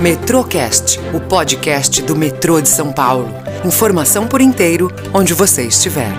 Metrocast, o podcast do metrô de São Paulo. Informação por inteiro, onde você estiver.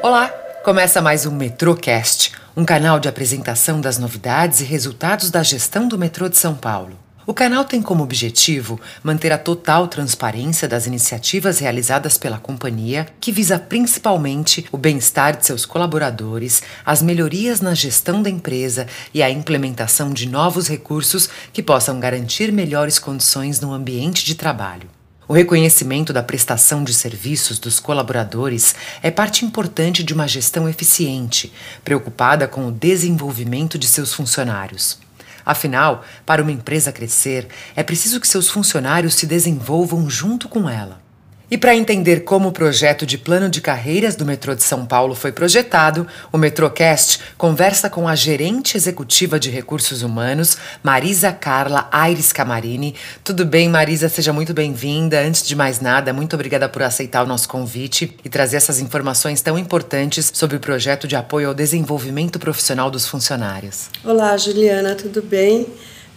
Olá, começa mais um Metrocast, um canal de apresentação das novidades e resultados da gestão do metrô de São Paulo. O canal tem como objetivo manter a total transparência das iniciativas realizadas pela companhia, que visa principalmente o bem-estar de seus colaboradores, as melhorias na gestão da empresa e a implementação de novos recursos que possam garantir melhores condições no ambiente de trabalho. O reconhecimento da prestação de serviços dos colaboradores é parte importante de uma gestão eficiente, preocupada com o desenvolvimento de seus funcionários. Afinal, para uma empresa crescer, é preciso que seus funcionários se desenvolvam junto com ela. E para entender como o projeto de plano de carreiras do metrô de São Paulo foi projetado, o Metrocast conversa com a gerente executiva de recursos humanos, Marisa Carla Aires Camarini. Tudo bem, Marisa? Seja muito bem-vinda. Antes de mais nada, muito obrigada por aceitar o nosso convite e trazer essas informações tão importantes sobre o projeto de apoio ao desenvolvimento profissional dos funcionários. Olá, Juliana, tudo bem?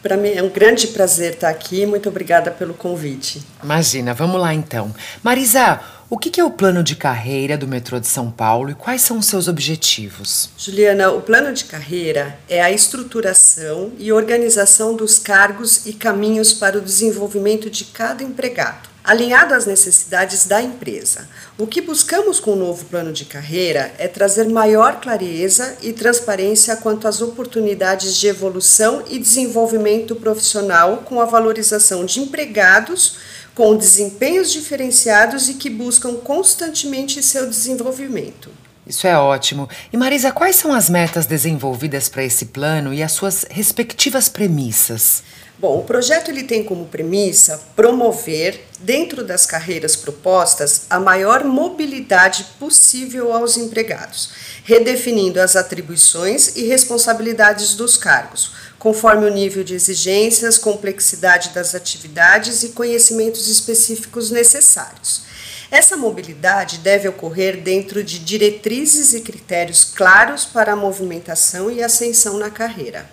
Para mim é um grande prazer estar aqui. Muito obrigada pelo convite. Imagina, vamos lá então. Marisa, o que é o plano de carreira do metrô de São Paulo e quais são os seus objetivos? Juliana, o plano de carreira é a estruturação e organização dos cargos e caminhos para o desenvolvimento de cada empregado alinhado às necessidades da empresa. O que buscamos com o novo plano de carreira é trazer maior clareza e transparência quanto às oportunidades de evolução e desenvolvimento profissional com a valorização de empregados com desempenhos diferenciados e que buscam constantemente seu desenvolvimento. Isso é ótimo. E Marisa, quais são as metas desenvolvidas para esse plano e as suas respectivas premissas? Bom, o projeto ele tem como premissa promover, dentro das carreiras propostas, a maior mobilidade possível aos empregados, redefinindo as atribuições e responsabilidades dos cargos, conforme o nível de exigências, complexidade das atividades e conhecimentos específicos necessários. Essa mobilidade deve ocorrer dentro de diretrizes e critérios claros para a movimentação e ascensão na carreira.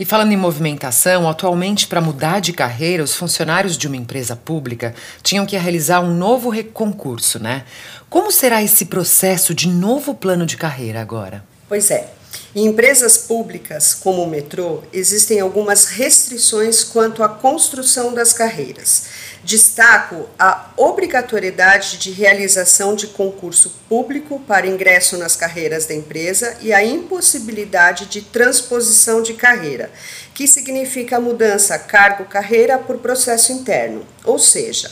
E falando em movimentação, atualmente, para mudar de carreira, os funcionários de uma empresa pública tinham que realizar um novo concurso, né? Como será esse processo de novo plano de carreira agora? Pois é. Em empresas públicas, como o metrô, existem algumas restrições quanto à construção das carreiras. Destaco a obrigatoriedade de realização de concurso público para ingresso nas carreiras da empresa e a impossibilidade de transposição de carreira, que significa mudança cargo-carreira por processo interno, ou seja,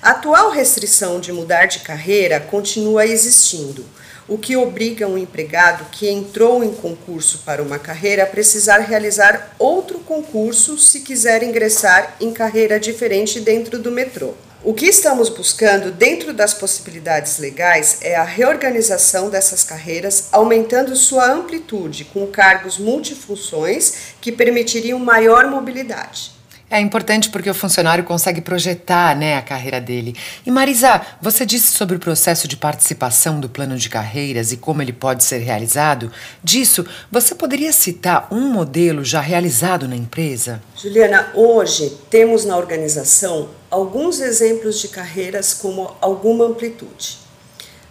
a atual restrição de mudar de carreira continua existindo o que obriga um empregado que entrou em concurso para uma carreira a precisar realizar outro concurso se quiser ingressar em carreira diferente dentro do metrô. O que estamos buscando dentro das possibilidades legais é a reorganização dessas carreiras, aumentando sua amplitude com cargos multifunções que permitiriam maior mobilidade. É importante porque o funcionário consegue projetar né, a carreira dele. E Marisa, você disse sobre o processo de participação do plano de carreiras e como ele pode ser realizado. Disso, você poderia citar um modelo já realizado na empresa? Juliana, hoje temos na organização alguns exemplos de carreiras com alguma amplitude.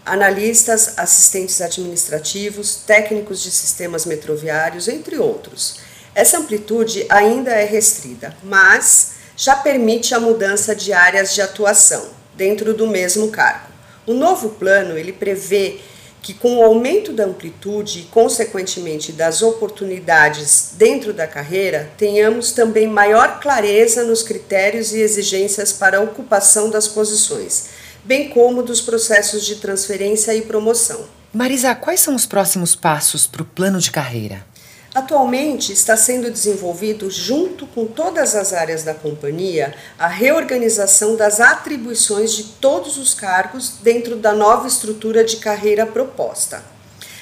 Analistas, assistentes administrativos, técnicos de sistemas metroviários, entre outros essa amplitude ainda é restrita, mas já permite a mudança de áreas de atuação dentro do mesmo cargo. O novo plano ele prevê que com o aumento da amplitude e consequentemente das oportunidades dentro da carreira, tenhamos também maior clareza nos critérios e exigências para a ocupação das posições, bem como dos processos de transferência e promoção. Marisa, quais são os próximos passos para o plano de carreira? Atualmente está sendo desenvolvido, junto com todas as áreas da companhia, a reorganização das atribuições de todos os cargos dentro da nova estrutura de carreira proposta.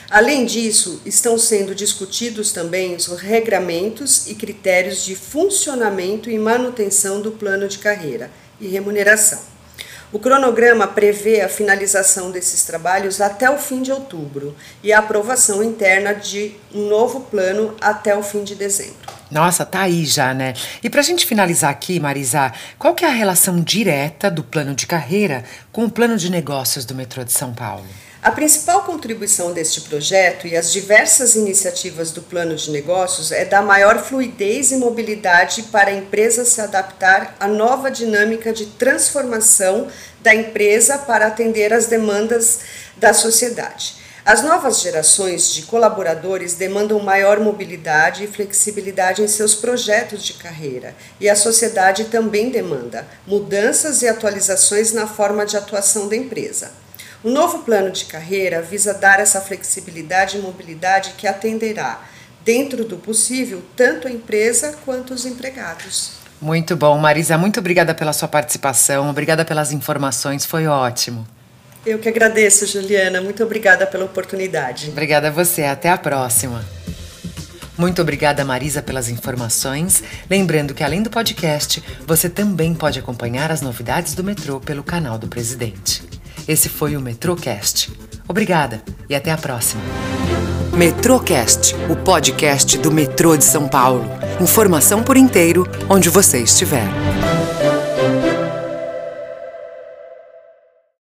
Além disso, estão sendo discutidos também os regramentos e critérios de funcionamento e manutenção do plano de carreira e remuneração. O cronograma prevê a finalização desses trabalhos até o fim de outubro e a aprovação interna de um novo plano até o fim de dezembro. Nossa, tá aí já, né? E pra gente finalizar aqui, Marisa, qual que é a relação direta do plano de carreira com o plano de negócios do metrô de São Paulo? A principal contribuição deste projeto e as diversas iniciativas do plano de negócios é dar maior fluidez e mobilidade para a empresa se adaptar à nova dinâmica de transformação da empresa para atender às demandas da sociedade. As novas gerações de colaboradores demandam maior mobilidade e flexibilidade em seus projetos de carreira, e a sociedade também demanda mudanças e atualizações na forma de atuação da empresa. O novo plano de carreira visa dar essa flexibilidade e mobilidade que atenderá, dentro do possível, tanto a empresa quanto os empregados. Muito bom, Marisa. Muito obrigada pela sua participação, obrigada pelas informações, foi ótimo. Eu que agradeço, Juliana. Muito obrigada pela oportunidade. Obrigada a você. Até a próxima. Muito obrigada, Marisa, pelas informações. Lembrando que, além do podcast, você também pode acompanhar as novidades do metrô pelo canal do presidente. Esse foi o Metrocast. Obrigada e até a próxima. Metrocast, o podcast do metrô de São Paulo. Informação por inteiro, onde você estiver.